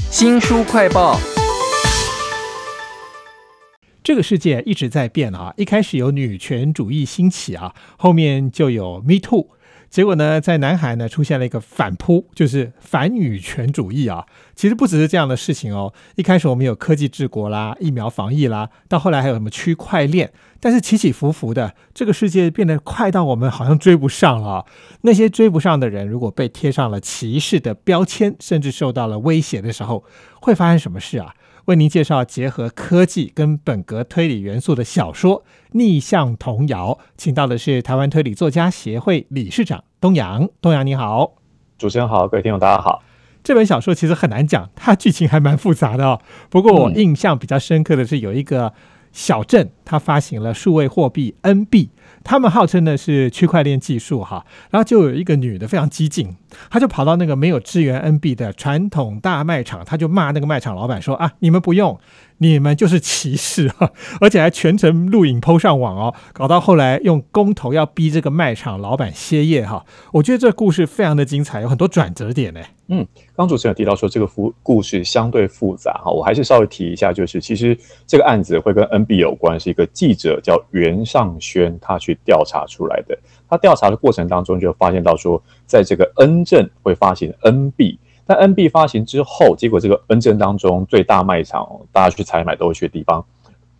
新书快报。这个世界一直在变啊！一开始有女权主义兴起啊，后面就有 Me Too，结果呢，在南海呢出现了一个反扑，就是反女权主义啊。其实不只是这样的事情哦。一开始我们有科技治国啦，疫苗防疫啦，到后来还有什么区块链，但是起起伏伏的，这个世界变得快到我们好像追不上了。那些追不上的人，如果被贴上了歧视的标签，甚至受到了威胁的时候，会发生什么事啊？为您介绍结合科技跟本格推理元素的小说《逆向童谣》，请到的是台湾推理作家协会理事长东阳。东阳你好，主持人好，各位听众大家好。这本小说其实很难讲，它剧情还蛮复杂的哦。不过我印象比较深刻的是有一个小镇，它发行了数位货币 N 币。他们号称的是区块链技术哈，然后就有一个女的非常激进，她就跑到那个没有支援 NB 的传统大卖场，她就骂那个卖场老板说啊，你们不用。你们就是歧视哈，而且还全程录影抛上网哦，搞到后来用公投要逼这个卖场老板歇业哈。我觉得这故事非常的精彩，有很多转折点呢。嗯，刚主持人提到说这个复故事相对复杂哈，我还是稍微提一下，就是其实这个案子会跟 NB 有关，是一个记者叫袁尚轩他去调查出来的。他调查的过程当中就发现到说，在这个 N 镇会发行 NB。但 N B 发行之后，结果这个 N 镇当中最大卖场，大家去采买都会去的地方，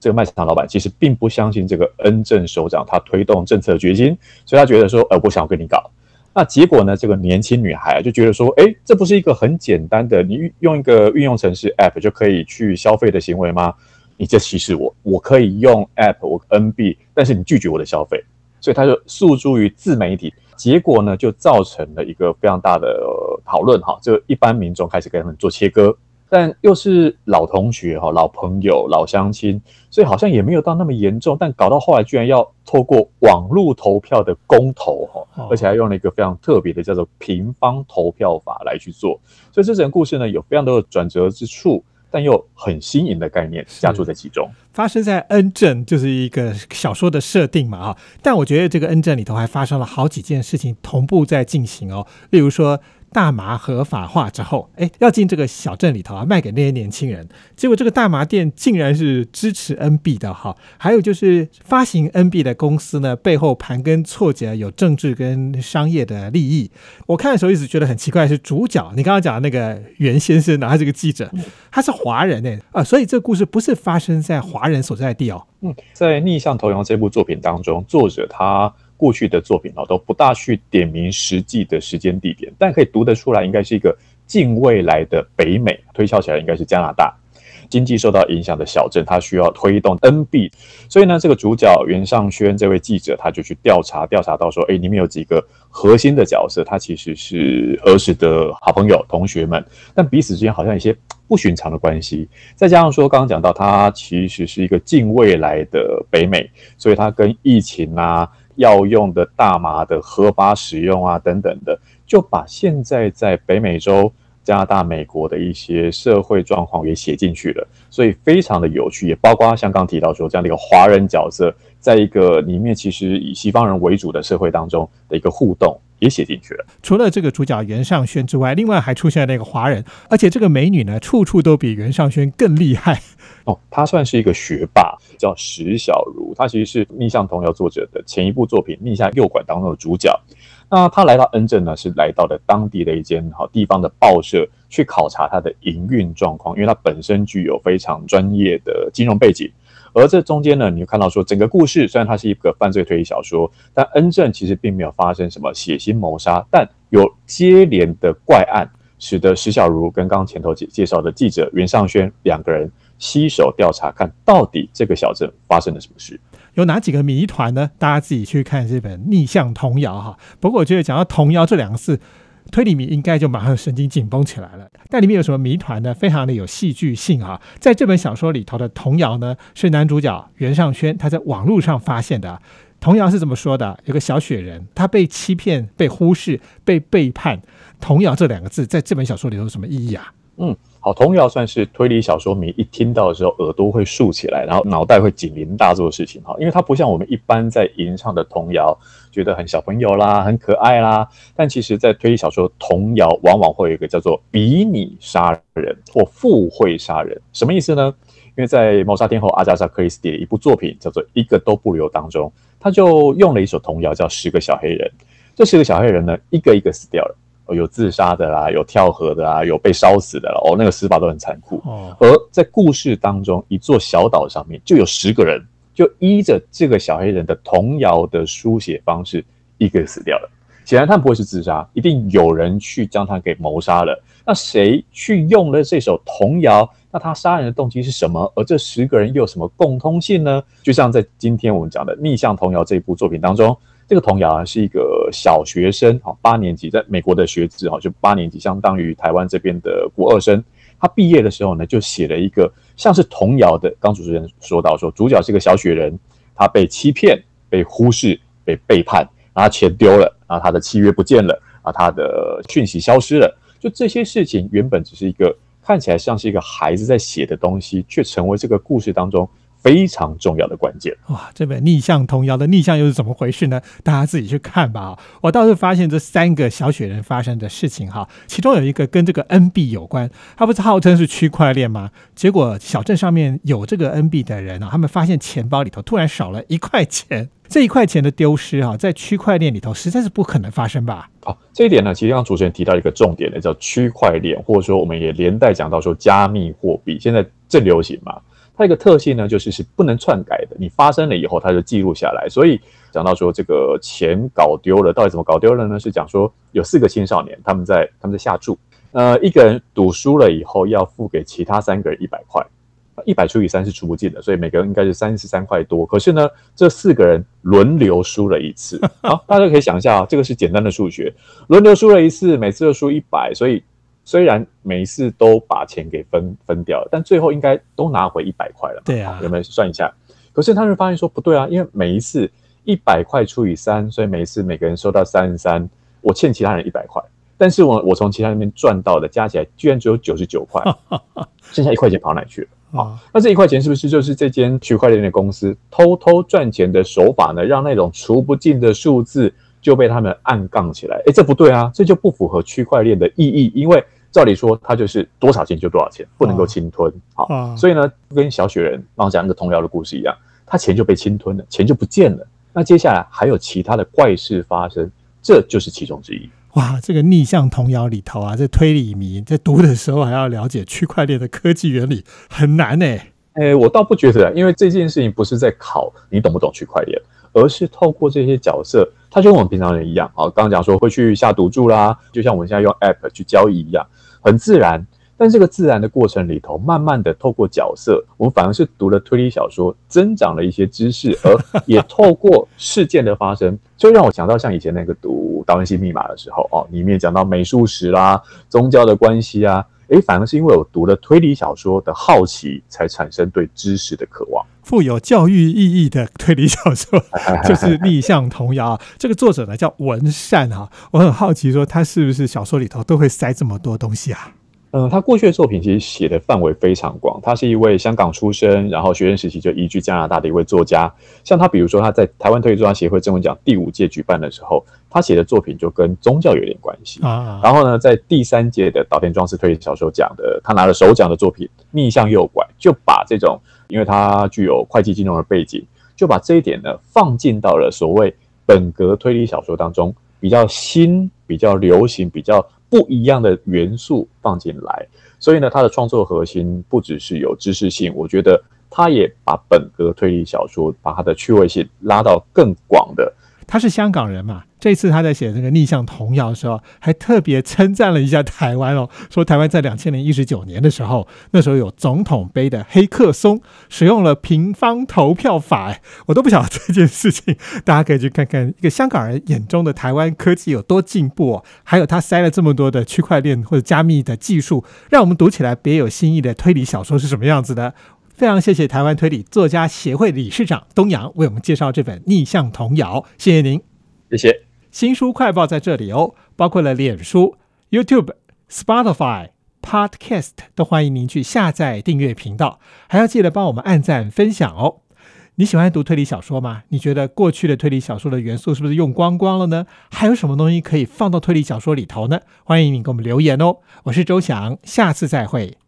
这个卖场老板其实并不相信这个 N 镇首长他推动政策的决心，所以他觉得说，呃，我想跟你搞。那结果呢，这个年轻女孩就觉得说，哎，这不是一个很简单的，你用一个运用程式 App 就可以去消费的行为吗？你这歧视我，我可以用 App 我 N B，但是你拒绝我的消费，所以他就诉诸于自媒体。结果呢，就造成了一个非常大的讨论哈，就一般民众开始跟他们做切割，但又是老同学哈、老朋友、老乡亲，所以好像也没有到那么严重，但搞到后来居然要透过网络投票的公投哈，而且还用了一个非常特别的叫做平方投票法来去做，所以这整个故事呢有非常多的转折之处。但又很新颖的概念加注在其中，发生在 N 镇就是一个小说的设定嘛啊，但我觉得这个 N 镇里头还发生了好几件事情同步在进行哦，例如说。大麻合法化之后，哎，要进这个小镇里头啊，卖给那些年轻人。结果这个大麻店竟然是支持 NB 的哈。还有就是发行 NB 的公司呢，背后盘根错节，有政治跟商业的利益。我看的时候一直觉得很奇怪，是主角你刚刚讲的那个袁先生呢，他是个记者，他是华人呢啊，所以这个故事不是发生在华人所在地哦。嗯，在逆向投洋这部作品当中，作者他。过去的作品哦都不大去点名实际的时间地点，但可以读得出来，应该是一个近未来的北美，推敲起来应该是加拿大经济受到影响的小镇，它需要推动 NB，所以呢，这个主角袁尚轩这位记者他就去调查，调查到说，哎，里面有几个核心的角色，他其实是儿时的好朋友同学们，但彼此之间好像有些不寻常的关系，再加上说刚刚讲到，他其实是一个近未来的北美，所以他跟疫情啊。药用的大麻的合法使用啊，等等的，就把现在在北美洲、加拿大、美国的一些社会状况也写进去了，所以非常的有趣，也包括像刚提到说这样的一个华人角色，在一个里面其实以西方人为主的社会当中的一个互动。也写进去了。除了这个主角袁尚轩之外，另外还出现了那个华人，而且这个美女呢，处处都比袁尚轩更厉害哦。她算是一个学霸，叫石小茹。她其实是逆向童谣作者的前一部作品《逆向诱拐》当中的主角。那她来到恩镇呢，是来到了当地的一间好地方的报社去考察它的营运状况，因为她本身具有非常专业的金融背景。而这中间呢，你就看到说，整个故事虽然它是一个犯罪推理小说，但恩镇其实并没有发生什么血腥谋杀，但有接连的怪案，使得石小茹跟刚刚前头介介绍的记者袁尚轩两个人携手调查，看到底这个小镇发生了什么事，有哪几个谜团呢？大家自己去看这本《逆向童谣》哈。不过我觉得讲到“童谣”这两个字。推理迷应该就马上神经紧绷起来了。但里面有什么谜团呢？非常的有戏剧性啊！在这本小说里头的童谣呢，是男主角袁尚轩他在网络上发现的。童谣是怎么说的？有个小雪人，他被欺骗、被忽视、被背叛。童谣这两个字在这本小说里头有什么意义啊？嗯，好，童谣算是推理小说迷一听到的时候耳朵会竖起来，然后脑袋会警铃大作的事情哈，因为它不像我们一般在吟唱的童谣，觉得很小朋友啦，很可爱啦。但其实，在推理小说童谣往往会有一个叫做比拟杀人或附会杀人，什么意思呢？因为在谋杀天后阿加莎克里斯蒂的一部作品叫做《一个都不留》当中，他就用了一首童谣叫《十个小黑人》，这十个小黑人呢，一个一个死掉了。有自杀的啦，有跳河的啦，有被烧死的啦。哦，那个死法都很残酷。哦，而在故事当中，一座小岛上面就有十个人，就依着这个小黑人的童谣的书写方式，一个死掉了。显然他们不会是自杀，一定有人去将他给谋杀了。那谁去用了这首童谣？那他杀人的动机是什么？而这十个人又有什么共通性呢？就像在今天我们讲的逆向童谣这一部作品当中。这个童谣啊，是一个小学生，哈，八年级，在美国的学制，哈，就八年级，相当于台湾这边的国二生。他毕业的时候呢，就写了一个像是童谣的。刚主持人说到说，主角是个小雪人，他被欺骗、被忽视、被背叛，然后钱丢了，然后他的契约不见了，啊，他的讯息消失了。就这些事情，原本只是一个看起来像是一个孩子在写的东西，却成为这个故事当中。非常重要的关键哇！这本逆向童谣的逆向又是怎么回事呢？大家自己去看吧。我倒是发现这三个小雪人发生的事情哈，其中有一个跟这个 N B 有关。他不是号称是区块链吗？结果小镇上面有这个 N B 的人啊，他们发现钱包里头突然少了一块钱。这一块钱的丢失哈，在区块链里头实在是不可能发生吧？好，这一点呢，其实刚主持人提到一个重点的，叫区块链，或者说我们也连带讲到说加密货币，现在正流行嘛。它一个特性呢，就是是不能篡改的。你发生了以后，它就记录下来。所以讲到说这个钱搞丢了，到底怎么搞丢了呢？是讲说有四个青少年，他们在他们在下注，呃，一个人赌输了以后要付给其他三个人一百块，一百除以三是除不尽的，所以每个人应该是三十三块多。可是呢，这四个人轮流输了一次。好，大家可以想一下啊，这个是简单的数学，轮流输了一次，每次都输一百，所以。虽然每一次都把钱给分分掉了，但最后应该都拿回一百块了。对啊，有没有算一下？可是他们发现说不对啊，因为每一次一百块除以三，所以每一次每个人收到三十三，我欠其他人一百块，但是我我从其他那边赚到的加起来居然只有九十九块，剩下一块钱跑哪去了？啊，那这一块钱是不是就是这间区块链的公司偷偷赚钱的手法呢？让那种除不尽的数字就被他们暗杠起来？哎，这不对啊，这就不符合区块链的意义，因为。照理说，它就是多少钱就多少钱，不能够侵吞。好，所以呢，跟小雪人刚讲那个童谣的故事一样，他钱就被侵吞了，钱就不见了。那接下来还有其他的怪事发生，这就是其中之一。哇，这个逆向童谣里头啊，这推理迷在读的时候还要了解区块链的科技原理，很难呢。哎，我倒不觉得，因为这件事情不是在考你懂不懂区块链，而是透过这些角色，他就跟我们平常人一样啊。刚刚讲说会去下赌注啦，就像我们现在用 App 去交易一样。很自然，但这个自然的过程里头，慢慢的透过角色，我们反而是读了推理小说，增长了一些知识，而也透过事件的发生，就让我想到像以前那个读《达文西密码》的时候，哦，里面讲到美术史啦、宗教的关系啊，诶，反而是因为我读了推理小说的好奇，才产生对知识的渴望。富有教育意义的推理小说 就是逆向童谣。这个作者呢叫文善哈，我很好奇说他是不是小说里头都会塞这么多东西啊？嗯，他过去的作品其实写的范围非常广。他是一位香港出生，然后学生时期就移居加拿大的一位作家。像他，比如说他在台湾推理作家协会正文奖第五届举办的时候，他写的作品就跟宗教有点关系啊。然后呢，在第三届的岛田庄司推理小说奖的，他拿了首奖的作品《逆向右拐》，就把这种。因为他具有会计金融的背景，就把这一点呢放进到了所谓本格推理小说当中，比较新、比较流行、比较不一样的元素放进来。所以呢，他的创作核心不只是有知识性，我觉得他也把本格推理小说把它的趣味性拉到更广的。他是香港人嘛？这次他在写这个逆向童谣的时候，还特别称赞了一下台湾哦，说台湾在两千零一十九年的时候，那时候有总统杯的黑客松，使用了平方投票法，哎我都不晓得这件事情，大家可以去看看一个香港人眼中的台湾科技有多进步哦，还有他塞了这么多的区块链或者加密的技术，让我们读起来别有新意的推理小说是什么样子的。非常谢谢台湾推理作家协会理事长东阳为我们介绍这本逆向童谣，谢谢您，谢谢。新书快报在这里哦，包括了脸书、YouTube、Spotify、Podcast 都欢迎您去下载订阅频道，还要记得帮我们按赞分享哦。你喜欢读推理小说吗？你觉得过去的推理小说的元素是不是用光光了呢？还有什么东西可以放到推理小说里头呢？欢迎你给我们留言哦。我是周翔，下次再会。